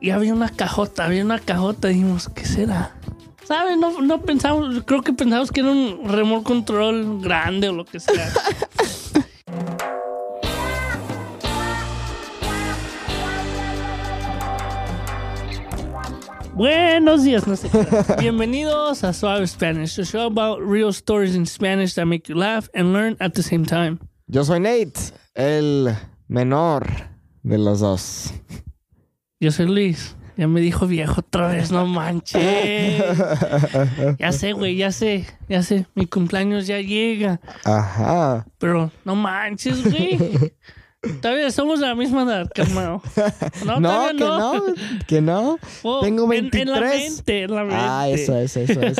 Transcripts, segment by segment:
y había una cajota, había una cajota. Dijimos, ¿qué será? ¿Sabes? No, no pensamos, creo que pensamos que era un remote control grande o lo que sea. Buenos días, no sé. Bienvenidos a Suave Spanish, a show about real stories in Spanish that make you laugh and learn at the same time. Yo soy Nate, el menor de los dos. Yo soy Luis. Ya me dijo viejo otra vez, no manches. Ya sé, güey, ya sé, ya sé. Mi cumpleaños ya llega. Ajá. Pero no manches, güey. Todavía somos de la misma edad, hermano. No, No, que no, que no. Oh, Tengo en- En, la 23. mente, en la mente. Ah, eso es, eso es.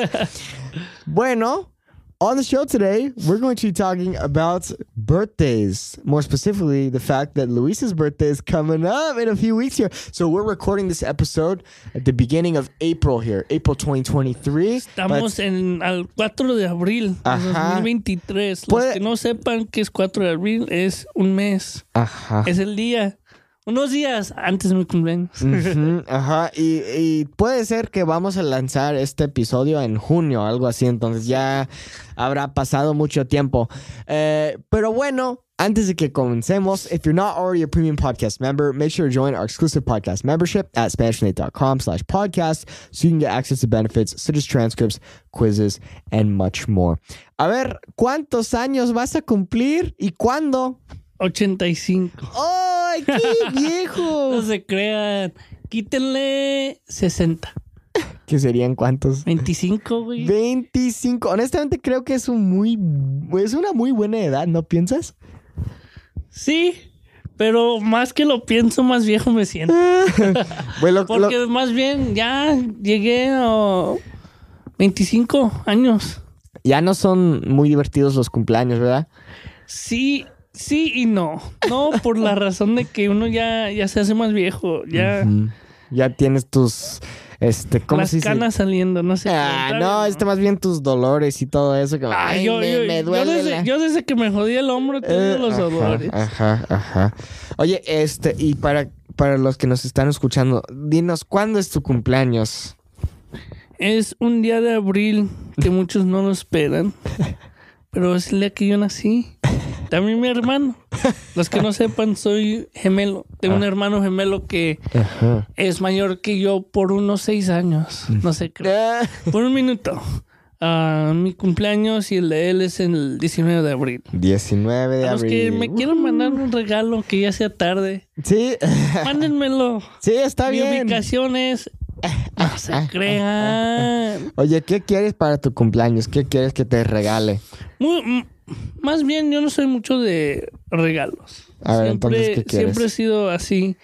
bueno, on the show today, we're going to be talking about birthdays. More specifically, the fact that Luis's birthday is coming up in a few weeks here. So we're recording this episode at the beginning of April here, April 2023. Estamos en al 4 de abril de Ajá. 2023. Los que no sepan que es 4 de abril, es un mes. Ajá. Es el día. Unos días antes de mi cumpleaños. Ujú, ajá, y, y puede ser que vamos a lanzar este episodio en junio, algo así, entonces ya habrá pasado mucho tiempo. Eh, pero bueno, antes de que comencemos, if you're not already a premium podcast member, make sure to join our exclusive podcast membership at SpanishNate.com slash podcast so you can get access to benefits such as transcripts, quizzes, and much more. A ver, ¿cuántos años vas a cumplir y cuándo? 85. ¡Ay, qué viejo! No se crean. Quítenle 60. ¿Qué serían cuántos? 25, güey. 25. Honestamente creo que es un muy es una muy buena edad, ¿no piensas? Sí, pero más que lo pienso, más viejo me siento. Bueno, lo- Porque más bien ya llegué a 25 años. ya no son muy divertidos los cumpleaños, ¿verdad? Sí, sí y no. No por la razón de que uno ya, ya se hace más viejo. Ya Ya tienes tus este, ¿cómo las se dice? canas saliendo, no sé. Ah, no, este más bien tus dolores y todo eso. Como, Ay, ay, yo, me, yo- me yo duele desde, la- yo desde que me jodí el hombro tengo Eh, los ajá, dolores. Ajá, ajá. Oye, este, y para, para los que nos están escuchando, dinos, ¿cuándo es tu cumpleaños? Es un día de abril que muchos no lo esperan. Pero es el día que yo nací. También mi hermano. Los que no sepan, soy gemelo. Tengo Ah. un hermano gemelo que Ajá. es mayor que yo por unos seis años. No sé, creo. Por un minuto. Ah, mi cumpleaños y el de él es el 19 de abril. 19 de A los abril. que me quieran mandar un regalo que ya sea tarde, Sí, mándenmelo. sí, está Mi bien. ubicación es. No se crean. Oye, ¿qué quieres para tu cumpleaños? ¿Qué quieres que te regale? Muy- más bien, yo no soy mucho de regalos. A ver, siempre, entonces, ¿qué quieres? siempre he sido así.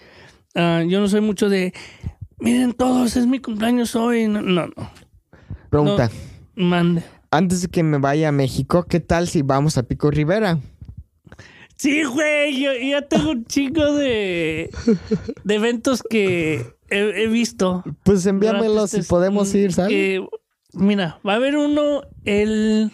Ah, yo no soy mucho de. Miren todos, es mi cumpleaños hoy. No, no. no. Pregunta. Mande. Antes de que me vaya a México, ¿qué tal si vamos a Pico Rivera? Sí, güey, yo, ya tengo un chingo de, de eventos que he, he visto. Pues envíamelo durante si este- podemos ir, ¿sabes? mira, va a haber uno el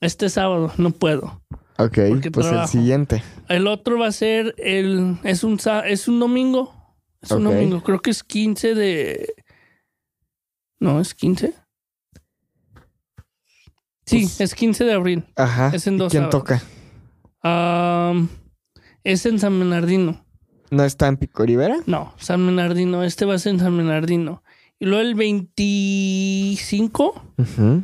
este sábado, no puedo. ok, pues el trabajo. siguiente. El otro va a ser el es un es un domingo. Es un domingo, creo que es 15 de No, es 15. Sí, Pues- es 15 de abril. Ajá. Es en ¿Y dos ¿Quién sábados. toca? Am, es en San Bernardino. ¿No está en Pico Rivera? No, San Bernardino. Este va a ser en San Bernardino. Y luego el 25 Ujú.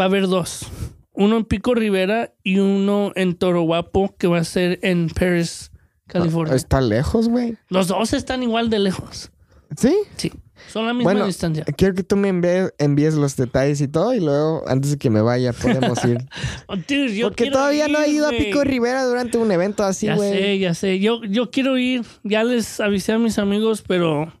Va a haber dos. Uno en Pico Rivera y uno en Toro Guapo, que va a ser en Paris, California. ¿Está lejos, güey? Los dos están igual de lejos. ¿Sí? Sí, son la misma Bueno, distancia. Quiero que tú me envíes, envíes los detalles y todo y luego, antes de que me vaya, podemos ir. Oh, dude, yo Porque todavía no he ido a. Pico Rivera durante un evento así, ya güey. sé, ya sé. Yo, yo quiero ir. Ya les avisé a mis amigos, pero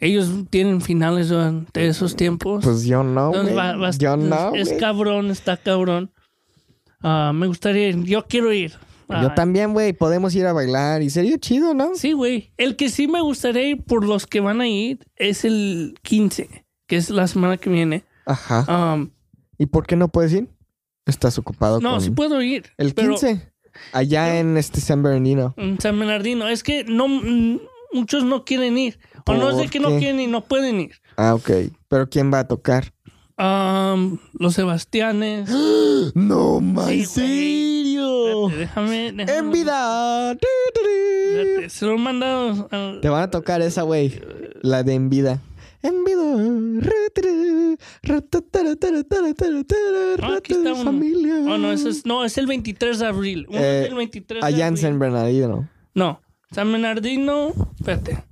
ellos tienen finales durante esos tiempos. Pues yo no, Entonces güey. va- va- Yo no, es cabrón, está cabrón. Ah, me gustaría ir. Yo quiero ir. Yo Ah, también, güey. Podemos ir a bailar y sería chido, ¿no? Sí, güey. El que sí me gustaría ir por los que van a ir es el 15, que es la semana que viene. Ajá. Ah, ¿Y por qué no puedes ir? Estás ocupado no, con... sí puedo ir. El pero 15. Allá en este San Bernardino. en San Bernardino. Es que no. Muchos no quieren ir. O no es de ¿Por que no quieren y no pueden ir. Ah, ok. ¿Pero quién va a tocar? Am, los Sebastianes. No, más Sí, ¿en serio. Espérate, déjame, déjame- En vida. Espérate, Se lo han mandado. Te van a tocar esa, güey. La de En vida. En vida. Ah, aquí está uno. familia. Oh, no, es, no, es el 23 de abril. Uno Eh, es el 23 de Allá en. San Bernardino. No, San Bernardino. Espérate.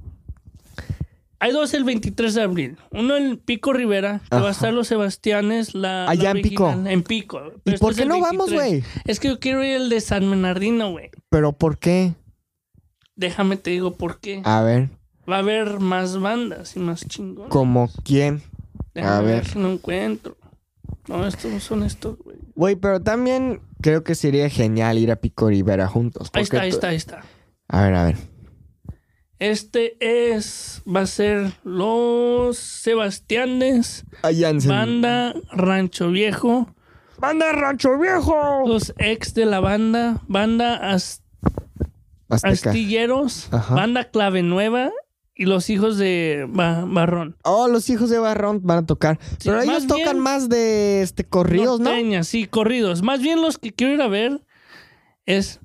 Hay dos el 23 de abril. Uno en Pico Rivera, que va a estar los Sebastianes. La, la Allá en Pico. En Pico. ¿Y Pero por este qué no vamos, 23. güey? Es que yo quiero ir el de San Bernardino, güey. ¿Pero por qué? Déjame te digo por qué. A ver, Va a haber más bandas y más chingón. ¿como quién? Déjame a ver. ver. si no encuentro. No, estos no son estos, güey. Güey, pero también creo que sería genial ir a Pico Rivera juntos. Ahí está, ahí está, ahí está. A ver, a ver. Este es. Va a ser los Sebastianes, banda Rancho Viejo. ¡Banda Rancho Viejo! Los ex de la banda, banda Azteca. Astilleros, Ajá. banda Clave Nueva y los hijos de Ba- Barrón. Oh, los hijos de Barrón van a tocar. Sí, pero ellos tocan más de este corridos, ¿no? Norteñas, sí, corridos. Más bien los que quiero ir a ver es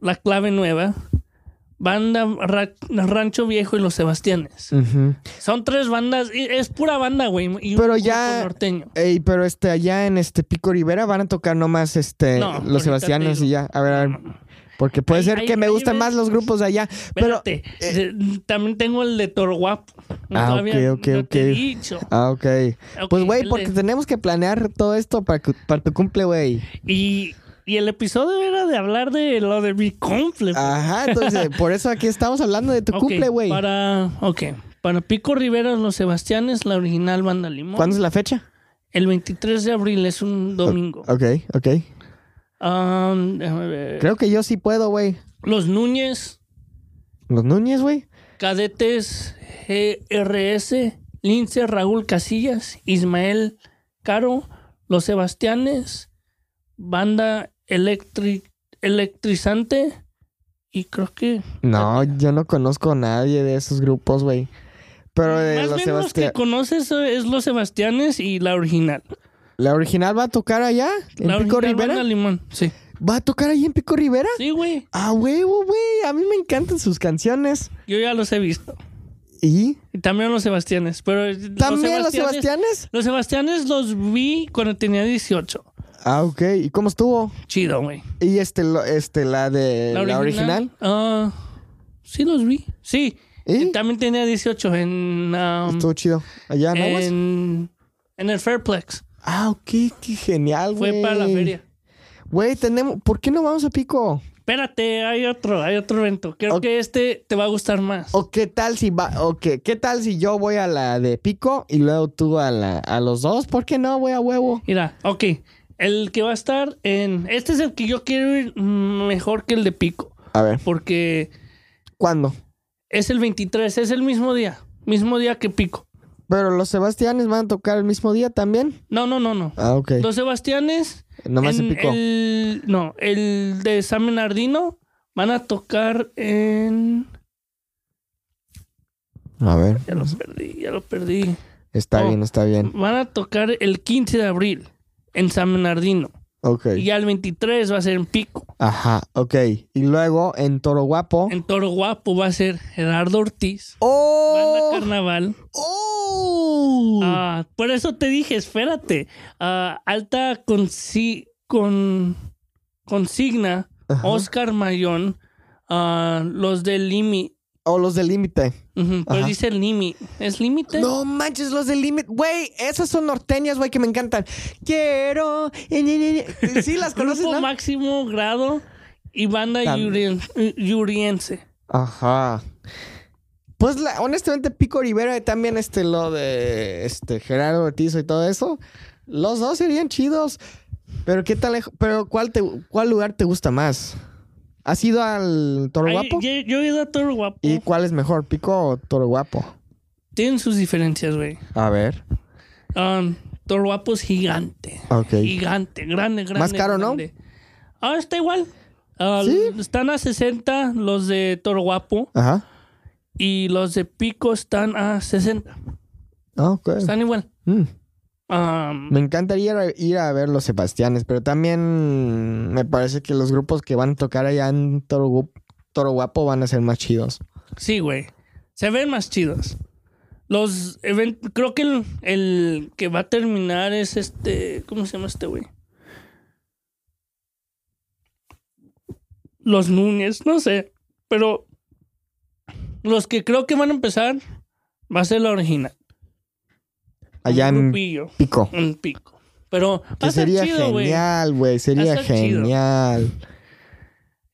la Clave Nueva, banda Ra- Rancho Viejo y los Sebastianes. Son tres bandas, y es pura banda, güey. Y un Pero grupo ya- norteño. Ey, pero este, allá en este Pico Rivera van a tocar nomás este, No, los Sebastianes y ya. A ver, a ver. Porque puede Ahí- ser ahí- que me ahí gusten ves. más los grupos de allá. Pero. Espérate, de- también tengo el de Toro Guapo. Ah, Todavía ok, ok, no te he ok. dicho. Ah, ok. Ok, Pues, güey, porque de- tenemos que planear todo esto para, para tu cumple, güey. Y, y el episodio era de hablar de lo de mi cumple. Ajá, entonces, por eso aquí estamos hablando de tu cumple, güey. Para, ok. Para Pico Rivera, Los Sebastianes, la original banda Limón. ¿Cuándo es la fecha? El 23 de abril es un domingo. Ok, ok. Um, déjame ver. Creo que yo sí puedo, güey. Los Núñez, Los Núñez, güey. Cadetes GRS, Lince Raúl Casillas, Ismael Caro, Los Sebastianes, Banda Electri- Electrizante y creo que... No, yo no conozco a nadie de esos grupos, güey. Pero de Más los bien los que conoces es Los Sebastianes y la original. ¿La original va a tocar allá? ¿En la Pico Rivera? Banda Limón, sí. ¿Va a tocar ahí en Pico Rivera? Sí, güey. Ah, huevo, güey. A mí me encantan sus canciones. Yo ya los he visto. ¿Y? Y también los Sebastianes. Pero ¿También los Sebastianes? Los Sebastianes los vi cuando tenía 18. Ah, ok. ¿Y cómo estuvo? Chido, güey. ¿Y este, este la de la, original? Ah, sí, los vi. Sí. ¿Y? Y También tenía 18 en, um, Estuvo chido. ¿Allá en Aguas? en, en el Fairplex. Ah, ok. Qué genial, güey. Fue para la feria. Güey, tenemos... ¿Por qué no vamos a Pico? Espérate, hay otro, hay otro evento. Creo que este te va a gustar más. ¿O qué tal si va... O qué, ¿Qué tal si yo voy a la de Pico y luego tú a, la, a los dos? ¿Por qué no, güey, a huevo? Mira, ok. El que va a estar en. Este es el que yo quiero ir mejor que el de Pico. A ver, Porque ¿cuándo? es el 23, es el mismo día. Mismo día que Pico. Pero los Sebastianes van a tocar el mismo día también. No, no, no, no. Ah, ok. Los Sebastianes. Nomás en en Pico. el- no, el de San Bernardino van a tocar en. A ver, Ya lo perdí, ya lo perdí. está bien, está bien. Van a tocar el 15 de abril en San Bernardino. Ok. Y ya el 23 va a ser en Pico. Ajá, ok. Y luego en Toro Guapo. En Toro Guapo va a ser Gerardo Ortiz. ¡Oh! Banda Carnaval. ¡Oh! Ah, por eso te dije, espérate. Ah, alta consi- con consigna, Ajá. Oscar Mayón, ah, los del Limi. O los del límite. Ujú, pero Ajá. dice Limi. ¿Es límite? No manches, los del límite. Güey, esas son norteñas, güey, que me encantan. Quiero. Sí, las conoces, Grupo ¿no? máximo grado y banda yurien- yuriense. Ajá. Pues la- honestamente, Pico Rivera y también este lo de este Gerardo Ortiz y todo eso. Los dos serían chidos. Pero qué tal lejos. Pero ¿cuál te cuál lugar te gusta más? ¿Has ido al Toro Ay, Guapo? yo, yo he ido a Toro Guapo. ¿Y cuál es mejor, Pico o Toro Guapo? Tienen sus diferencias, güey. A ver. Um, Toro Guapo es gigante. Ok. Gigante, grande, grande. Más caro, ¿no? Ah, está igual. Ah, ¿Sí? Están a 60 los de Toro Guapo Ajá. y los de Pico están a 60. Ah, ok. Están igual. Mm. Me encantaría ir a, ver los Sebastianes, pero también me parece que los grupos que van a tocar allá en Toro, Gu- Toro Guapo van a ser más chidos. sí, güey. Se ven más chidos. Los eventos, creo que el, el que va a terminar es este, ¿cómo se llama este güey? Los Núñez, no sé, pero los que creo que van a empezar va a ser la original. Allá un en Pico. un pico. Pero va Que a sería chido, güey. genial, güey. Sería chido. genial.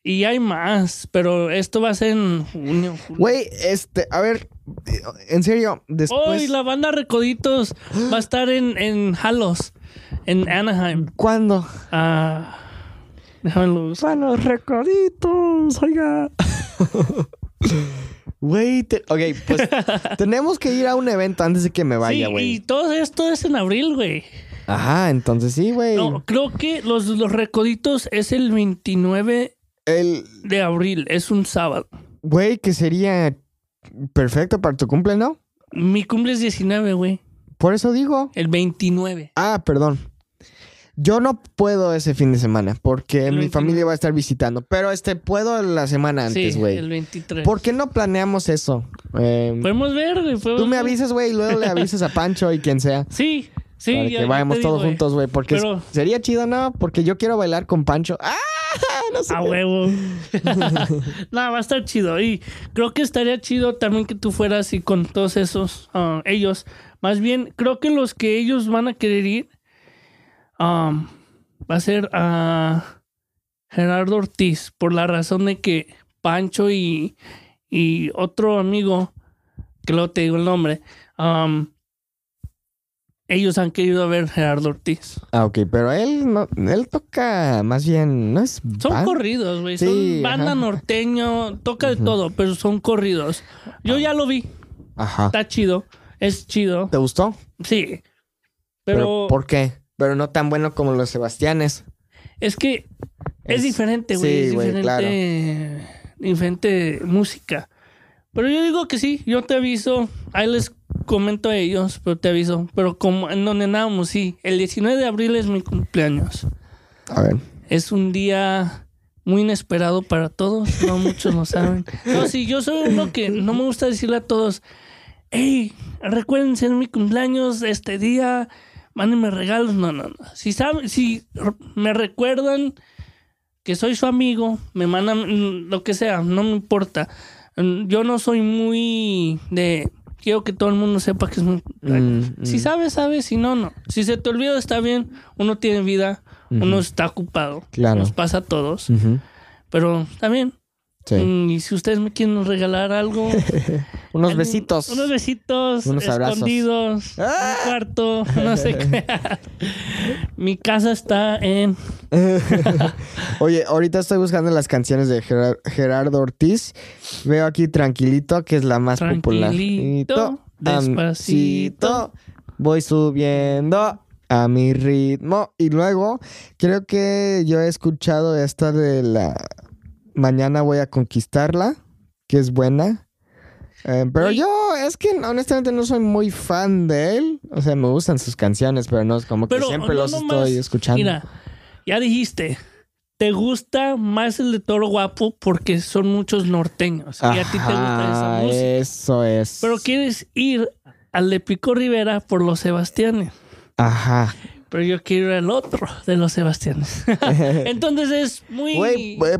Y hay más, pero esto va a ser en junio. Güey, este, a ver, en serio, después... Hoy la banda Recoditos va a estar en, en Halos, en Anaheim. ¿Cuándo? Ah, déjame. Van los recoditos, oiga. Güey, te- ok, pues tenemos que ir a un evento antes de que me vaya, Sí, güey. y todo esto es en abril, güey. Ajá, entonces sí, güey. No, creo que los, los Recoditos es el 29 El, de abril, es un sábado. güey, que sería perfecto para tu cumple, ¿no? Mi cumple es 19, güey. Por eso digo. El 29. Ah, perdón. Yo no puedo ese fin de semana porque El mi 29. familia va a estar visitando. Pero este, puedo la semana antes, sí, güey. el 23. ¿Por qué no planeamos eso? Eh, Podemos ver, güey. tú me avisas, güey, y luego le avisas a Pancho y quien sea. Sí, sí. para ya- que ya vayamos todos güey. juntos, güey. Porque Pero- sería chido, ¿no? Porque yo quiero bailar con Pancho. ¡Ah! No sé. A qué. huevo. no, va a estar chido. Y creo que estaría chido también que tú fueras y con todos esos, ah, ellos. Más bien, creo que los que ellos van a querer ir um, va a ser a Gerardo Ortiz, por la razón de que Pancho y, y otro amigo, que luego te digo el nombre, um, ellos han querido ver Gerardo Ortiz. Ah, ok, pero él no, él toca más bien, no es Son band? corridos, güey. Sí, son banda ajá. norteño, toca de todo, pero son corridos. Yo ya lo vi, Ajá. está chido, es chido, ¿Te gustó? sí. Pero, Pero, ¿por qué? Pero no tan bueno como los Sebastianes. es que es, Es- diferente, güey. sí, es güey, diferente, diferente música. Pero yo digo que sí, yo te aviso, ahí les comento a ellos, pero te aviso. Pero como en donde andábamos, sí, el 19 de abril es mi cumpleaños. A ver. Es un día muy inesperado para todos, no muchos lo saben. No, sí, yo soy uno que no me gusta decirle a todos, hey, recuérdense en mi cumpleaños este día, mándenme regalos. No, no, no. Si saben, si me recuerdan que soy su amigo, me mandan mm, lo que sea, no me importa. Mm, Yo no soy muy de quiero que todo el mundo sepa que es mi cumpleaños. Mm, Si mm. sabes, sabes, si no, no. Si se te olvida, está bien. Uno tiene vida, uno está ocupado. Claro. Nos pasa a todos. Ujú. Pero está bien. Sí. Mm, Y si ustedes me quieren regalar algo. Unos besitos. Unos besitos. Unos abrazos. escondidos. ¡Ah! Un cuarto. No sé qué. Mi casa está en. Oye, ahorita estoy buscando las canciones de Gerar- Gerardo Ortiz. Veo aquí Tranquilito, que es la más popular. Tranquilito, despacito. Voy subiendo a mi ritmo. Y luego, creo que yo he escuchado esta de la Mañana voy a conquistarla, que es buena. Eh, pero yo, es que honestamente no soy muy fan de él. O sea, me gustan sus canciones, pero no es como que siempre no los nomás- estoy escuchando. Mira, ya dijiste. Te gusta más el de Toro Guapo porque son muchos norteños. y a ti te gusta esa música. Eso es. Pero quieres ir al de Pico Rivera por los Sebastianes. Ajá. Pero yo quiero ir al otro de los Sebastianes. Entonces es muy. Güey, eh,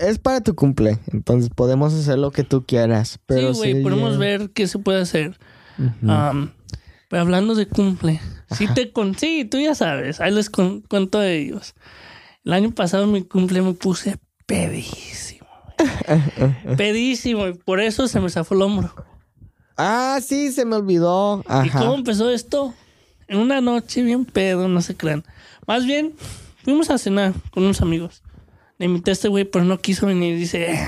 es para tu cumple. Entonces podemos hacer lo que tú quieras. Pero sí, güey, podemos eh, ver qué se puede hacer. pero hablando de cumple, sí te con, sí, tú ya sabes, ahí les con- cuento de ellos. El año pasado en mi cumple me puse pedísimo. güey. pedísimo, y por eso se me zafó el hombro. Ah, sí, se me olvidó. ¿Y Ajá. cómo empezó esto? En una noche bien pedo, no se crean. Más bien, fuimos a cenar con unos amigos. Le invité a este güey, pero no quiso venir. Dice, "Eh,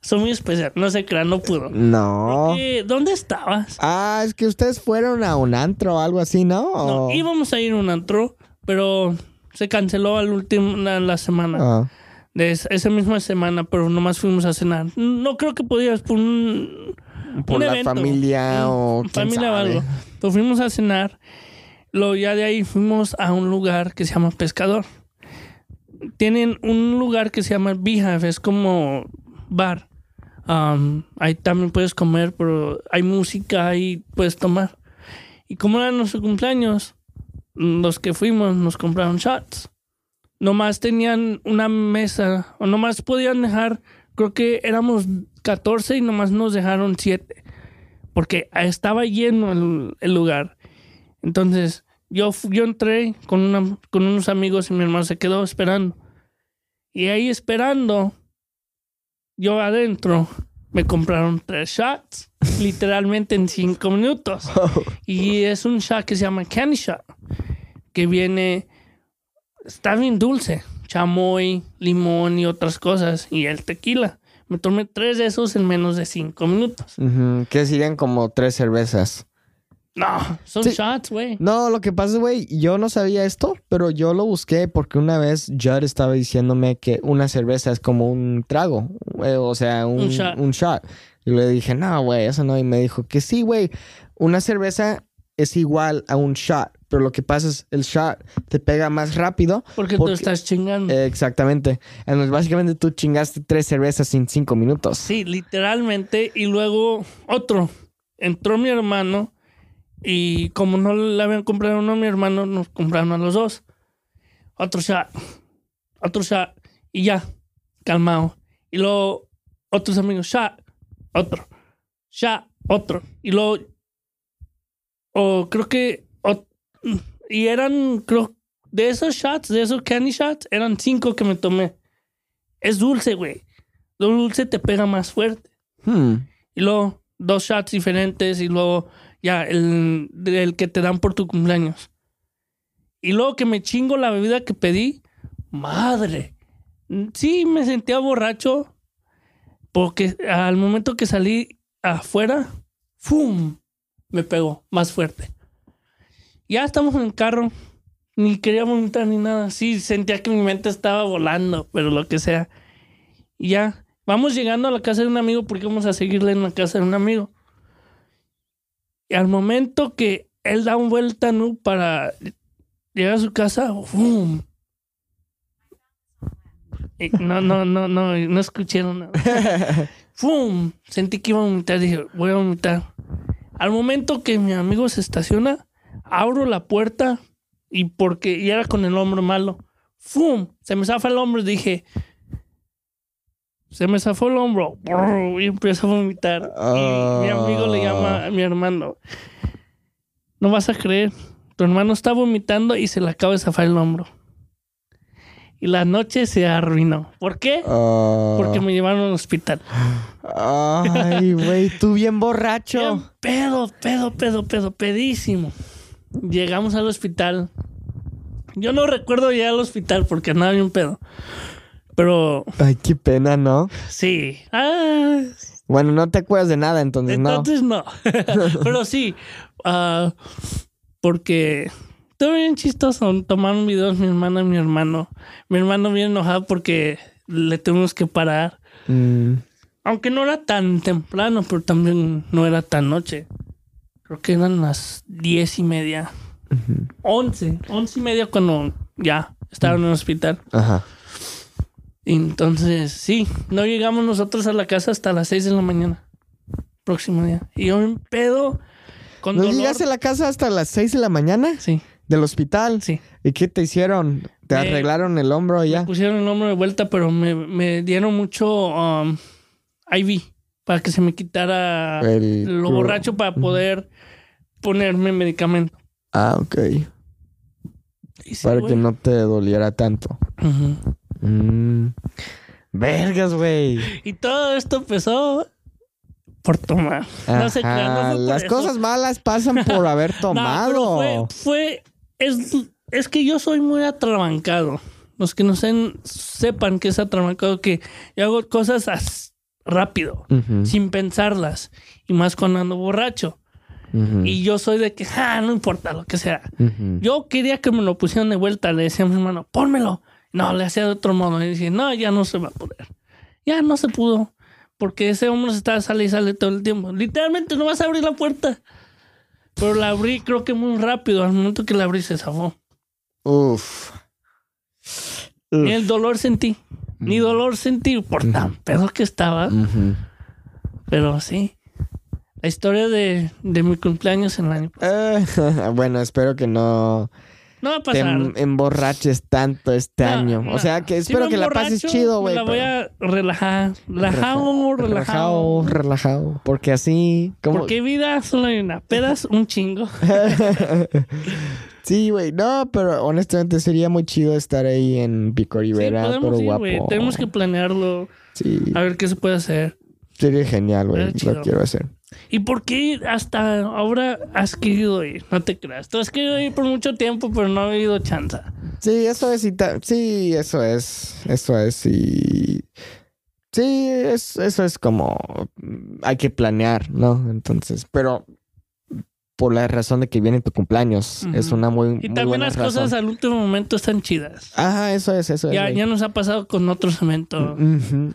soy muy especial, no se crean, no pudo. No. ¿Dónde estabas? Ah, es que ustedes fueron a un antro o algo así, ¿no? No, O- íbamos a ir a un antro, pero se canceló al último la, la semana. Ah, De esa, esa misma semana, pero nomás fuimos a cenar. No creo que podías por un- por Un la evento. familia Mm, o quién familia o sabe. algo. Pues fuimos a cenar. Luego ya de ahí fuimos a un lugar que se llama Pescador. Tienen un lugar que se llama Beehive, es como bar. Um, ahí también puedes comer, pero hay música y puedes tomar. Y como era nuestro cumpleaños, los que fuimos nos compraron shots. Nomás tenían una mesa, o nomás podían dejar, creo que éramos 14 y nomás nos dejaron 7 porque estaba lleno el lugar. Entonces, yo, yo entré con, una- con unos amigos y mi hermano se quedó esperando. Y ahí esperando, yo adentro, me compraron tres shots, literalmente en cinco minutos. Y es un shot que se llama Candy Shot, que viene, está bien dulce, chamoy, limón y otras cosas, y el tequila. Me tomé tres de esos en menos de cinco minutos. Que serían como tres cervezas. No, son Sí. shots, güey. No, lo que pasa, güey, yo no sabía esto, pero yo lo busqué porque una vez Judd estaba diciéndome que una cerveza es como un trago, o sea, un, Un shot. un shot. Y le dije, no, güey, eso no. Y me dijo que sí, güey, una cerveza es igual a un shot, pero lo que pasa es el shot te pega más rápido. Porque, Porque- tú estás chingando. Eh, exactamente. Entonces, básicamente tú chingaste tres cervezas en cinco minutos. sí, literalmente. Y luego otro. Entró mi hermano y como no le habían comprado uno a mi hermano, nos compraron a los dos. Otro shot. Otro shot. Y ya, calmado. Y luego otros amigos, shot. Otro. Shot. Otro. Y luego... O creo que... y eran, creo, de esos shots, de esos candy shots, eran cinco que me tomé. Es dulce, güey. Lo dulce te pega más fuerte. Hmm. Y luego dos shots diferentes y luego ya el, que te dan por tu cumpleaños. Y luego que me chingo la bebida que pedí. Madre. Sí, me sentía borracho. Porque al momento que salí afuera, ¡fum! Me pegó más fuerte. Ya estamos en el carro. Ni quería vomitar ni nada. Sí, sentía que mi mente estaba volando, pero lo que sea. Y ya, vamos llegando a la casa de un amigo porque vamos a seguirle en la casa de un amigo. Y al momento que él da un vuelta ¿no? para llegar a su casa, ¡fum! Y no, no, no, no, no escucharon nada. ¡Fum! Sentí que iba a vomitar. Dije, voy a vomitar. Al momento que mi amigo se estaciona, abro la puerta y porque y era con el hombro malo. ¡Fum! Se me zafa el hombro y dije, se me zafó el hombro y empiezo a vomitar. Y mi amigo le llama a mi hermano. No vas a creer. Tu hermano está vomitando y se le acaba de zafar el hombro. Y la noche se arruinó. ¿Por qué? Ah. Porque me llevaron al hospital. Ay, güey, tú bien Bien borracho. pedo, pedo, pedo, pedo, pedísimo. Llegamos al hospital. Yo no recuerdo llegar al hospital porque andaba bien pedo. Pero Ay, qué pena, ¿no? sí. Ah, Bueno, no te acuerdas de nada, entonces, Entonces no. Pero sí. ah, porque estuvo bien chistoso. Tomaron videos mi hermana y mi hermano. Mi hermano bien enojado porque le tuvimos que parar. no. Mm, Aunque no era tan temprano, pero también no era tan noche. Creo que eran las diez y media. ujú. Once. Once y media cuando ya estaban en el hospital. Ajá. Entonces, sí, no llegamos nosotros a la casa hasta las seis de la mañana. Próximo día. Y yo en pedo. Con ¿No dolor. llegaste a la casa hasta las 6 de la mañana Sí, del hospital? sí. ¿Y qué te hicieron? ¿Te Me- arreglaron el hombro y ya? Pusieron el hombro de vuelta, pero me, me dieron mucho um, IV para que se me quitara El- lo borracho para poder ponerme medicamento. Ah, ok. Para que no te doliera tanto. Mm. Vergas, güey. Y todo esto empezó por tomar. No se crean, no Las eso. cosas malas pasan por haber No, tomado. fue, fue es, es que yo soy muy atrabancado. Los que no sepan, sepan que es atrabancado, que yo hago cosas as- rápido, sin pensarlas. Y más cuando ando borracho. Y yo soy de que, ah, no importa lo que sea. Yo quería que me lo pusieran de vuelta. Le decía a mi hermano, pónmelo. No, le hacía de otro modo. Y decía, no, ya no se va a poder. Ya no se pudo. porque ese hombre se estaba sale y sale todo el tiempo. Literalmente no vas a abrir la puerta. Pero la abrí creo que muy rápido. Al momento que la abrí se zafó. Uf. Ni el dolor sentí. Ni dolor sentí por tan pedo que estaba. Pero sí. La historia de, de mi cumpleaños en el año. Eh, bueno, espero que no No va a te pasar. em- emborraches tanto este No, año. no. O sea, que espero que la pases chido, güey. La voy a relajar. Relajado, relajado. relajado, relajado. Porque así, como... Porque vida solo hay una. Pedas, un chingo. sí, güey. No, pero honestamente sería muy chido estar ahí en Pico Sí, Rivera, podemos pero ir, guapo. güey. Tenemos que planearlo. Sí, A ver qué se puede hacer. sería genial, güey. Lo quiero hacer. ¿Y por qué hasta ahora has querido ir? No te creas. Tú has querido ir por mucho tiempo, pero no ha habido chance. Sí, eso es. Sí, eso es. Eso es. Y. Sí, es, eso es como. mm, Hay que planear, ¿no? Entonces, pero. Por la razón de que viene tu cumpleaños. Es una muy, Y muy también buena las razón. cosas al último momento están chidas. Ajá, eso es, eso es. Ya, güey. ya nos ha pasado con otros eventos.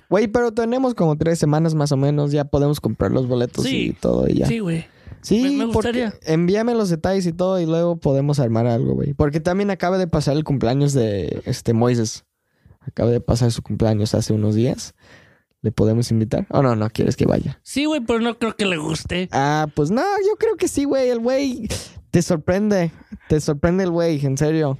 Güey, pero tenemos como tres semanas más o menos. Ya podemos comprar los boletos Sí. y todo y ya. Sí, güey. Sí, Me- gustaría. envíame los detalles y todo y luego podemos armar algo, güey. Porque también acaba de pasar el cumpleaños de este Moises. Acaba de pasar su cumpleaños hace unos días. ¿Le podemos invitar? ¿O no, no quieres que vaya? Sí, güey, pero no creo que le guste. Ah, pues no, yo creo que sí, güey. El güey te sorprende. Te sorprende el güey, en serio.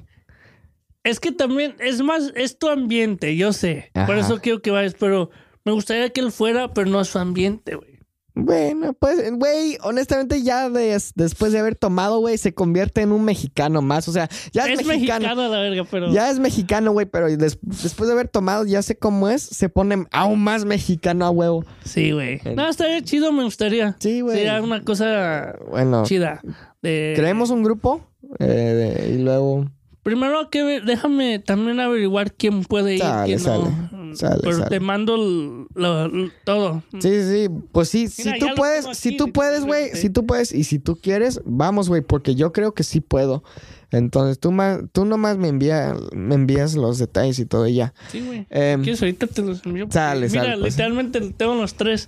Es que también, es más, es tu ambiente, yo sé. Por eso quiero que vayas, pero me gustaría que él fuera, pero no es su ambiente, güey. Bueno, pues, güey, honestamente ya des- después de haber tomado, güey, se convierte en un mexicano más. O sea, ya es, Es mexicano. la verga, pero. Ya es mexicano, güey, pero des- después de haber tomado, ya sé cómo es, se pone aún más mexicano a huevo. Sí, güey. No, estaría chido, me gustaría. Sí, güey. Sería una cosa Bueno, chida. De... creemos un grupo eh, de- y luego... Primero que ver- déjame también averiguar quién puede ir, Sale, quién sale, no. sale, pero te mando el- lo- lo- todo. Sí, sí, pues sí, Mira, si tú puedes, si tú puedes, güey, si tú puedes y si tú quieres, vamos, güey, porque yo creo que sí puedo. Entonces tú, más, tú nomás me, envía, me envías los detalles y todo y ya. Sí, güey. Em, ¿Quieres ahorita te los envío? Sale, Mira, sale, pues. literalmente tengo los tres.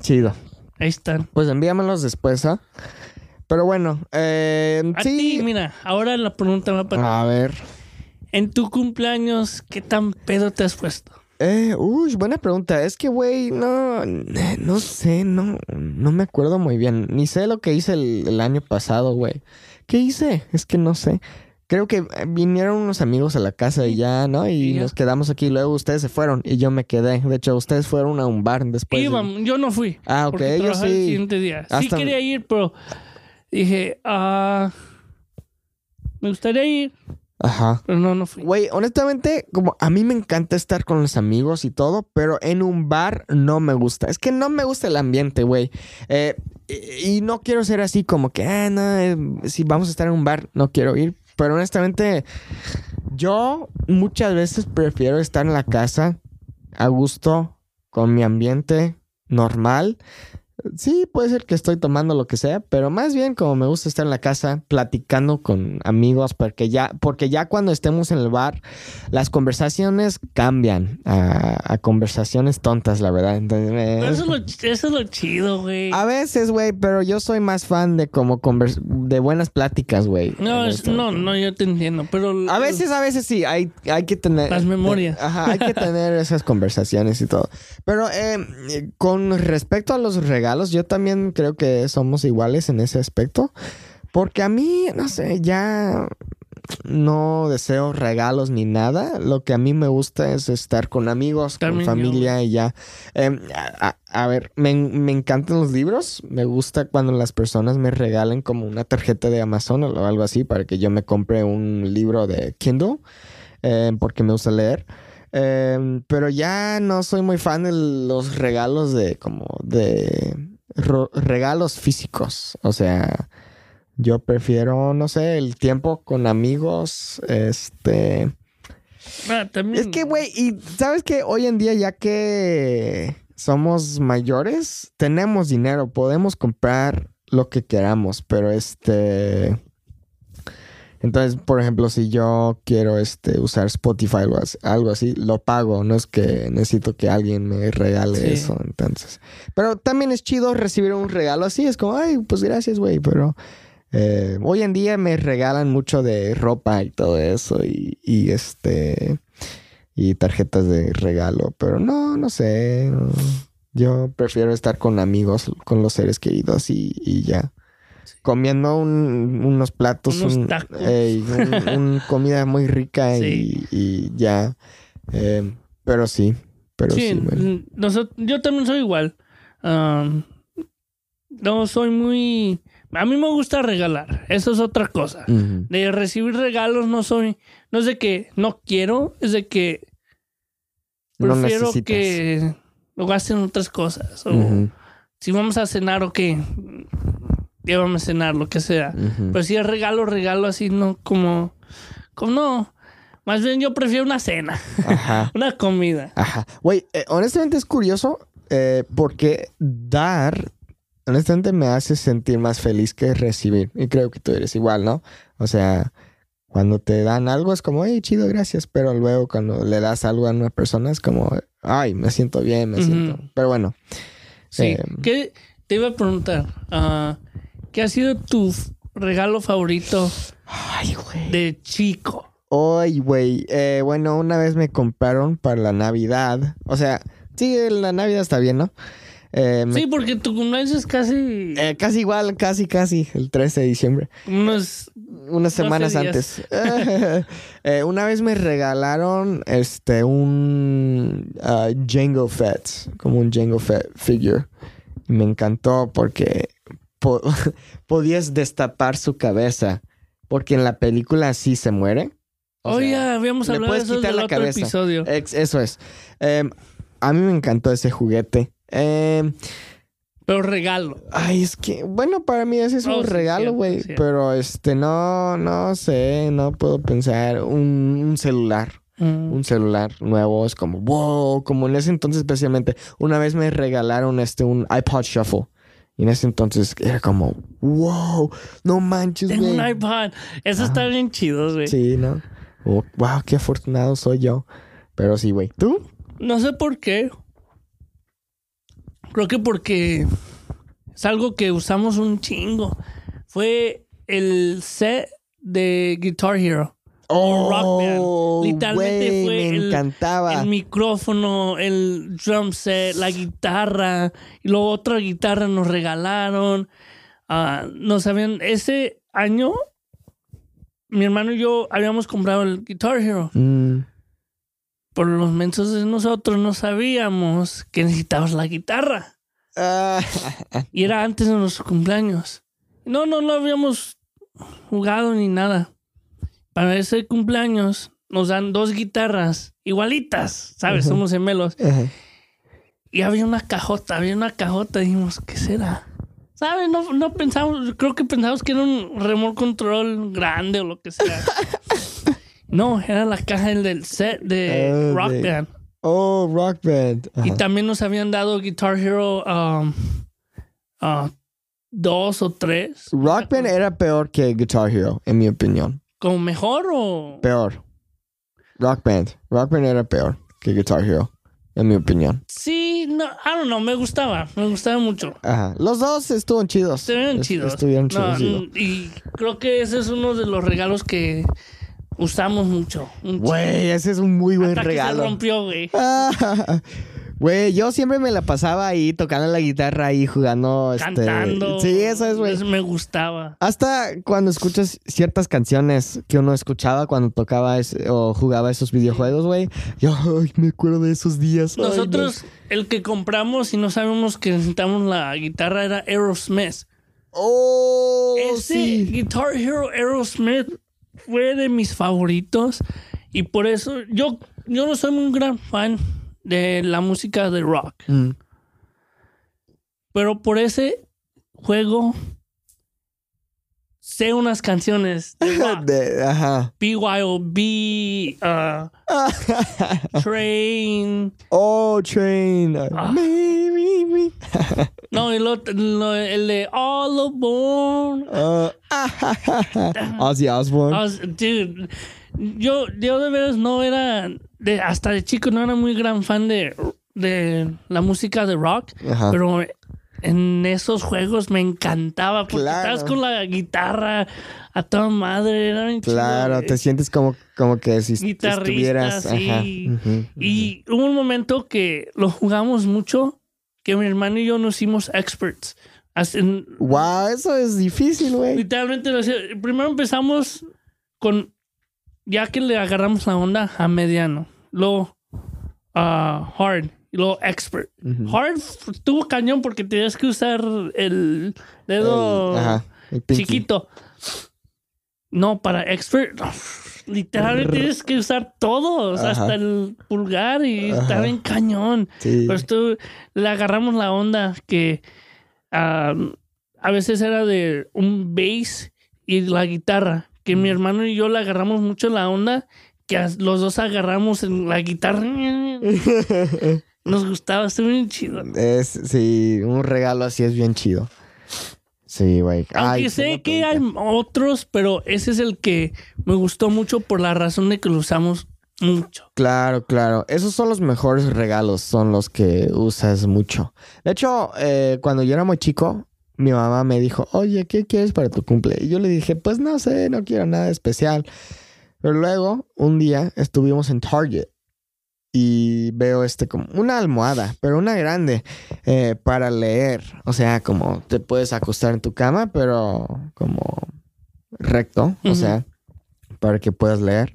chido. Ahí están. Pues envíamelos después, ¿ah? Pero bueno, eh, A sí. ti, mira, ahora la pregunta va para A ver. En tu cumpleaños, ¿qué tan pedo te has puesto? Eh, uy, buena pregunta. Es que, güey, no, no sé, no, no me acuerdo muy bien. Ni sé lo que hice el, el año pasado, güey. ¿Qué hice? Es que no sé. Creo que eh, vinieron unos amigos a la casa y ya, ¿no? Y nos quedamos aquí. Luego ustedes se fueron y yo me quedé. De hecho, ustedes fueron a un bar después. de- Iba, yo no fui. Ah, ok, yo el sí. siguiente día. Sí quería ir, pero dije, ah, me gustaría ir, Ajá. pero no, no fui. Güey, honestamente, como a mí me encanta estar con los amigos y todo, pero en un bar no me gusta. Es que no me gusta el ambiente, güey. Eh, y, y no quiero ser así como que, ah, no, eh, si vamos a estar en un bar, no quiero ir. Pero honestamente, yo muchas veces prefiero estar en la casa a gusto, con mi ambiente normal. Sí, puede ser que estoy tomando lo que sea, pero más bien como me gusta estar en la casa platicando con amigos, porque ya, porque ya cuando estemos en el bar, las conversaciones cambian a, a conversaciones tontas, la verdad. Entonces, me- eso, es lo, eso es lo chido, güey. a veces, güey, pero yo soy más fan de como convers- de buenas pláticas, güey. No, es- no, no, yo te entiendo, pero... A veces, a veces sí, hay, hay que tener... Las memorias. Ajá, hay que tener esas conversaciones y todo. Pero eh, con respecto a los regalos, yo también creo que somos iguales en ese aspecto. Porque a mí, no sé, ya no deseo regalos ni nada. Lo que a mí me gusta es estar con amigos, También con familia y ya. Eh, a, a- a ver, me, me encantan los libros. Me gusta cuando las personas me regalen como una tarjeta de Amazon o algo así para que yo me compre un libro de Kindle. eh, porque me gusta leer. Eh, pero ya no soy muy fan de los regalos de como de regalos físicos. O sea, yo prefiero, no sé, el tiempo con amigos. Este. Ah, también- Es que, güey, y sabes que hoy en día, ya que somos mayores, tenemos dinero, podemos comprar lo que queramos, pero este. Entonces, por ejemplo, si yo quiero este, usar Spotify o algo así, lo pago. No es que necesito que alguien me regale Sí. eso. Entonces, pero también es chido recibir un regalo así. Es como, ay, pues gracias, güey. Pero eh, hoy en día me regalan mucho de ropa y todo eso. Y, y este. Y tarjetas de regalo. Pero no, no sé. no. Yo prefiero estar con amigos, con los seres queridos y, y ya. Comiendo un- unos platos, Unos un- tacos. ey, un- un comida muy rica Sí. y, y ya. Eh, pero sí, pero sí, yo también soy igual. No soy muy... A mí me gusta regalar. Eso es otra cosa. De recibir regalos no soy... No es de que no quiero, es de que No prefiero necesitas. que lo gasten en otras cosas. O si vamos a cenar o qué, llévame a cenar, lo que sea. Pero si es regalo, regalo así, no como... Como no. Más bien yo prefiero una cena, Ajá. una comida. Ajá. Güey, eh, honestamente es curioso eh, porque dar, honestamente me hace sentir más feliz que recibir. Y creo que tú eres igual, ¿no? O sea, cuando te dan algo es como, hey, chido, gracias. Pero luego cuando le das algo a una persona es como, ay, me siento bien, me siento. Pero bueno. Sí. Eh, ¿Qué te iba a preguntar? ah, ¿Qué ha sido tu regalo favorito Ay, güey. de chico? Ay, güey. Eh, bueno, una vez me compraron para la Navidad. O sea, sí, la Navidad está bien, ¿no? Eh, me- Sí, porque tu cumpleaños es casi eh, casi igual, casi, casi, el 13 de diciembre. unos... Unas 12 semanas antes. Eh, una vez me regalaron este un ah, Jango Fett, como un Jango Fett figure. Me encantó porque po- podías destapar su cabeza. Porque en la película sí se muere. O Oye, sea, habíamos hablado de eso la otro cabeza. episodio. ex- eso es. Em, a mí me encantó ese juguete. Em, Pero regalo. Ay, es que, bueno, para mí ese es Oh, un sí, regalo, güey. Pero este, no, no sé, no puedo pensar. Un, un celular, Mm. un celular nuevo es como, wow, como en ese entonces especialmente. Una vez me regalaron este, un iPod Shuffle. Y en ese entonces era como, wow, no manches, Tengo güey. un iPad. Eso está bien chido, güey. Sí, ¿no? Oh, wow, qué afortunado soy yo. Pero sí, güey. ¿Tú? No sé por qué. Creo que porque es algo que usamos un chingo. Fue el set de Guitar Hero. Rock Band. Literalmente fue me el- encantaba. El micrófono, el drum set, la guitarra. Y luego otra guitarra nos regalaron. Ah, nos habían. Ese año, mi hermano y yo habíamos comprado el Guitar Hero. Mm, Por los mensos de nosotros no sabíamos que necesitabas la guitarra. ah, Y era antes de nuestros cumpleaños. No, no, no habíamos jugado ni nada. Para ese cumpleaños nos dan dos guitarras igualitas, ¿sabes? Somos gemelos. Y había una cajota, había una cajota. Dijimos, ¿qué será? ¿Sabes? No, no pensamos, creo que pensamos que era un remote control grande o lo que sea. no, era la caja del- set de Ah, Rock de- Band. Oh, Rock Band. Y también nos habían dado Guitar Hero um, ah, dos o tres. Rock Band era peor que Guitar Hero, en mi opinión. ¿Como mejor o...? Peor. Rock Band. Rock Band era peor que Guitar Hero, en mi opinión. Sí, no, I don't know, me gustaba, me gustaba mucho. Ajá. Los dos estuvieron chidos. Estuvieron Est- chidos. Estuvieron No, chidos. chido. mm, y creo que ese es uno de los regalos que usamos mucho. Güey, ese es un muy buen Hasta que se regalo. rompió, güey. Güey, yo siempre me la pasaba ahí tocando la guitarra ahí jugando. este, Cantando. Sí, eso es, güey. Eso me gustaba. Hasta cuando escuchas ciertas canciones que uno escuchaba cuando tocaba ese- o jugaba esos videojuegos, güey. Yo ay, me acuerdo de esos días. Ay, no. Nosotros, el que compramos y no sabemos que necesitamos la guitarra era Aerosmith. Oh, Ese sí. Guitar Hero Aerosmith fue de mis favoritos y por eso yo, yo no soy un gran fan de la música de rock, Mm. pero por ese juego sé unas canciones. De- ajá. BYOB, uh, Train. oh, train. Ah. No, lo- el de All Aboard. Uh, Ozzy Osbourne. Dude, yo, yo de veras no era, de, hasta de chico no era muy gran fan de, de la música de rock, Ajá. pero en esos juegos me encantaba porque Claro. estabas con la guitarra a toda madre, era bien Claro, güey. te sientes como, como que si estuvieras. sí. Ajá. Y hubo un momento que lo jugamos mucho, que mi hermano y yo nos hicimos experts. Wow, eso es difícil, güey. Literalmente, lo hacía- primero empezamos con, ya que le agarramos la onda a mediano, luego ah, hard, y luego expert. Hard tuvo cañón porque tenías que usar el dedo El- ajá, el pinky. chiquito. No, para expert, literalmente tienes que usar todos, Ajá. hasta el pulgar y Ajá. está bien cañón. Sí. Pues tú le agarramos la onda que a veces era de un bass y la guitarra. Que mi hermano y yo le agarramos mucho la onda, que los dos agarramos en la guitarra. Nos gustaba, estuvo bien chido. Es, sí, un regalo así es bien chido. Sí, güey. Aunque Ay, sé que hay otros, pero ese es el que me gustó mucho por la razón de que lo usamos mucho. Claro, claro. Esos son los mejores regalos, son los que usas mucho. De hecho, eh, cuando yo era muy chico, mi mamá me dijo, oye, ¿qué quieres para tu cumple? Y yo le dije, pues no sé, no quiero nada especial. Pero luego, un día, estuvimos en Target y veo este como una almohada, pero una grande, eh, para leer. O sea, como te puedes acostar en tu cama, pero como recto, o sea, para que puedas leer.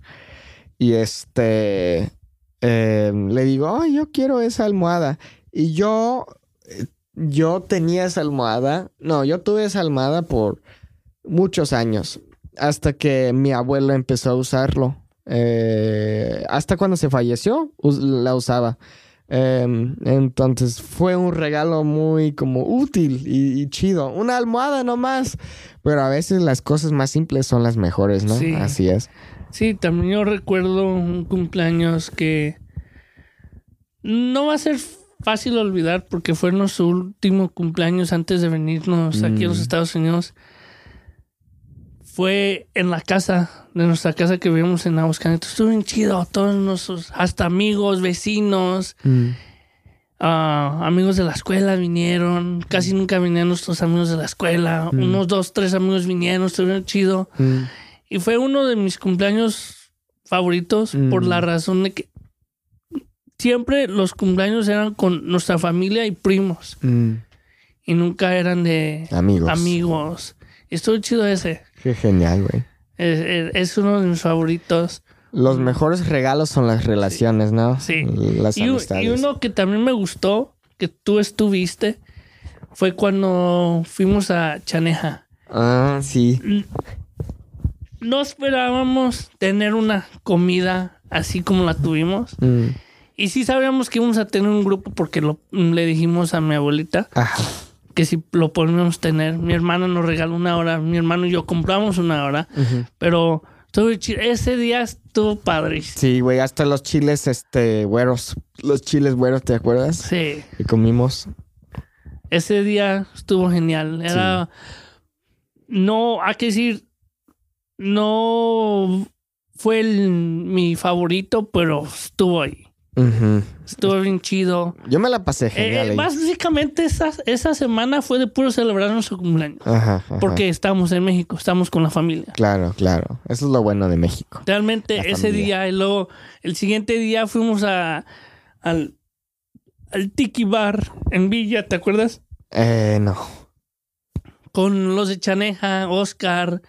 Y este, eh, le digo, "Ay, yo quiero esa almohada. Y yo, eh, yo tenía esa almohada, no, yo tuve esa almohada por muchos años, hasta que mi abuelo empezó a usarlo. Eh, hasta cuando se falleció, la usaba. Em, entonces fue un regalo muy como útil y, y chido. Una almohada nomás. Pero a veces las cosas más simples son las mejores, ¿no? Sí. Así es. Sí, también yo recuerdo un cumpleaños que no va a ser fácil olvidar porque fue nuestro último cumpleaños antes de venirnos aquí a los Mm. Estados Unidos. Fue en la casa, de nuestra casa que vivimos en Aguascalientes. Estuvo bien chido, todos nuestros, hasta amigos, vecinos, ah, amigos de la escuela vinieron. Casi nunca vinieron nuestros amigos de la escuela. Mm. Unos dos, tres amigos vinieron, estuvieron chido. Mm. Y fue uno de mis cumpleaños favoritos Mm. por la razón de que siempre los cumpleaños eran con nuestra familia y primos. Mm. Y nunca eran de Amigos. amigos. Estuvo chido ese. Qué genial, güey. Es, es- es uno de mis favoritos. Los mejores regalos son las relaciones, ¿no? Sí. Las Y, u- amistades. y uno que también me gustó, que tú estuviste, fue cuando fuimos a Chaneja. Ah, sí. No esperábamos tener una comida así como la tuvimos. Mm. Y sí sabíamos que íbamos a tener un grupo porque lo, le dijimos a mi abuelita Ajá. Que si lo podíamos tener. Mi hermano nos regaló una hora, mi hermano y yo compramos una hora, Ujú. pero estuvo chido. ese día estuvo padrísimo. Sí, güey, hasta los chiles, este, güeros. Los chiles güeros, ¿te acuerdas? Sí, Que comimos. ese día estuvo genial. Era, no, hay que decir, no fue el- mi favorito, pero estuvo ahí. Ujú. Estuvo bien chido. Yo me la pasé Eh, genial. eh, básicamente esa, esa semana fue de puro celebrar nuestro cumpleaños. Ajá, ajá. Porque estamos en México, estamos con la familia. Claro, claro. Eso es lo bueno de México. Realmente La ese familia. día y luego el siguiente día fuimos a, al, al Tiki Bar en Villa, ¿te acuerdas? Eh, no. Con los de Chaneja, Oscar,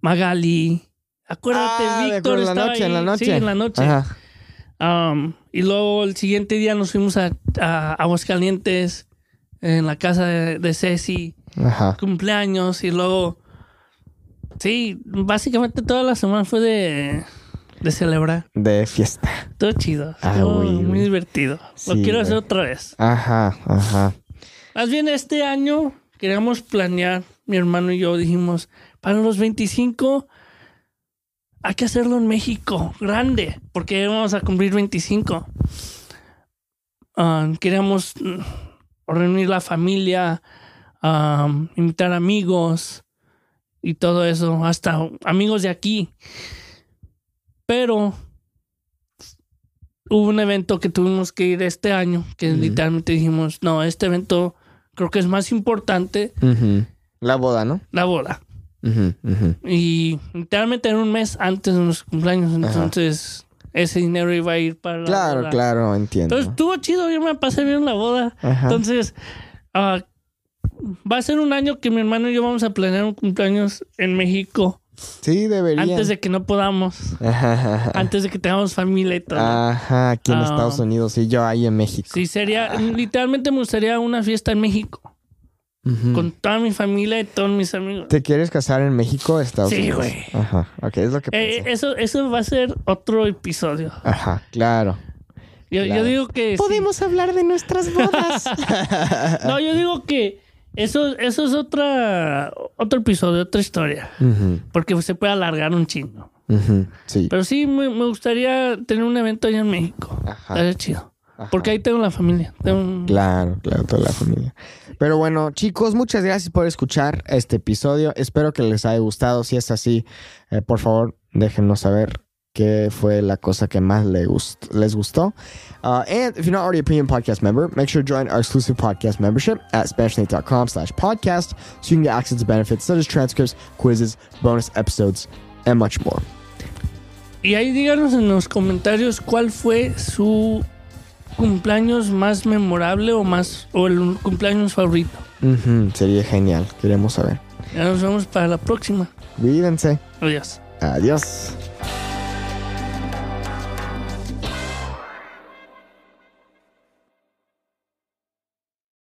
Magali. Acuérdate, Ah, Víctor en la estaba noche, en ahí. la noche. Sí, en la noche. Ajá. Um, y luego el siguiente día nos fuimos a, a Aguascalientes, en la casa de, de Ceci, Ajá. cumpleaños, y luego. Sí, básicamente toda la semana fue de, de celebrar. De fiesta. Todo chido. Ah, muy divertido. Lo quiero hacer güey. otra vez. Ajá, ajá. Más bien este año queríamos planear mi hermano y yo dijimos, para los 25 hay que hacerlo en México, grande, porque vamos a cumplir 25. Ah, queríamos mm, reunir la familia, ah, invitar amigos y todo eso, hasta amigos de aquí. Pero hubo un evento que tuvimos que ir este año, que literalmente dijimos, no, este evento creo que es más importante. La boda, ¿no? La boda. Y literalmente en un mes antes de nuestros cumpleaños, entonces ese dinero iba a ir para la claro, boda. Claro, entiendo. Entonces estuvo chido, yo me pasé bien la boda. Entonces, ah, va a ser un año que mi hermano y yo vamos a planear un cumpleaños en México. Sí, debería. Antes de que no podamos. Antes de que tengamos familia y todo. Ajá, aquí en Ah. Estados Unidos y yo ahí en México. Sí, sería, literalmente me gustaría una fiesta en México. Con toda mi familia y todos mis amigos. ¿Te quieres casar en México Estados Sí, Unidos? güey. Ajá, ok, es lo que Eh, eso, eso va a ser otro episodio. Ajro claro. Yo, Claro. yo digo que... sí. hablar de nuestras bodas. No, yo digo que eso, eso es otra, otro episodio, otra historia. Porque se puede alargar un chingo. Sí. Pero sí, me, me gustaría tener un evento allá en México. Ajá. Estaría chido. Ajá. Porque ahí tengo la familia. Tengo Claro, claro, toda la familia. Pero bueno, chicos, muchas gracias por escuchar este episodio. Espero que les haya gustado. Si es así, eh, por favor, déjenos saber qué fue la cosa que más le gust- les gustó. Uh, and if you're not already a premium podcast member, make sure to join our exclusive podcast membership at SpanishNate.com slash podcast so you can get access to benefits such as transcripts, quizzes, bonus episodes, and much more. Y ahí díganos en los comentarios cuál fue su cumpleaños más memorable o más o el cumpleaños favorito. Sería genial. Queremos saber. Ya nos vemos para la próxima. Cuídense. Adiós. Adiós.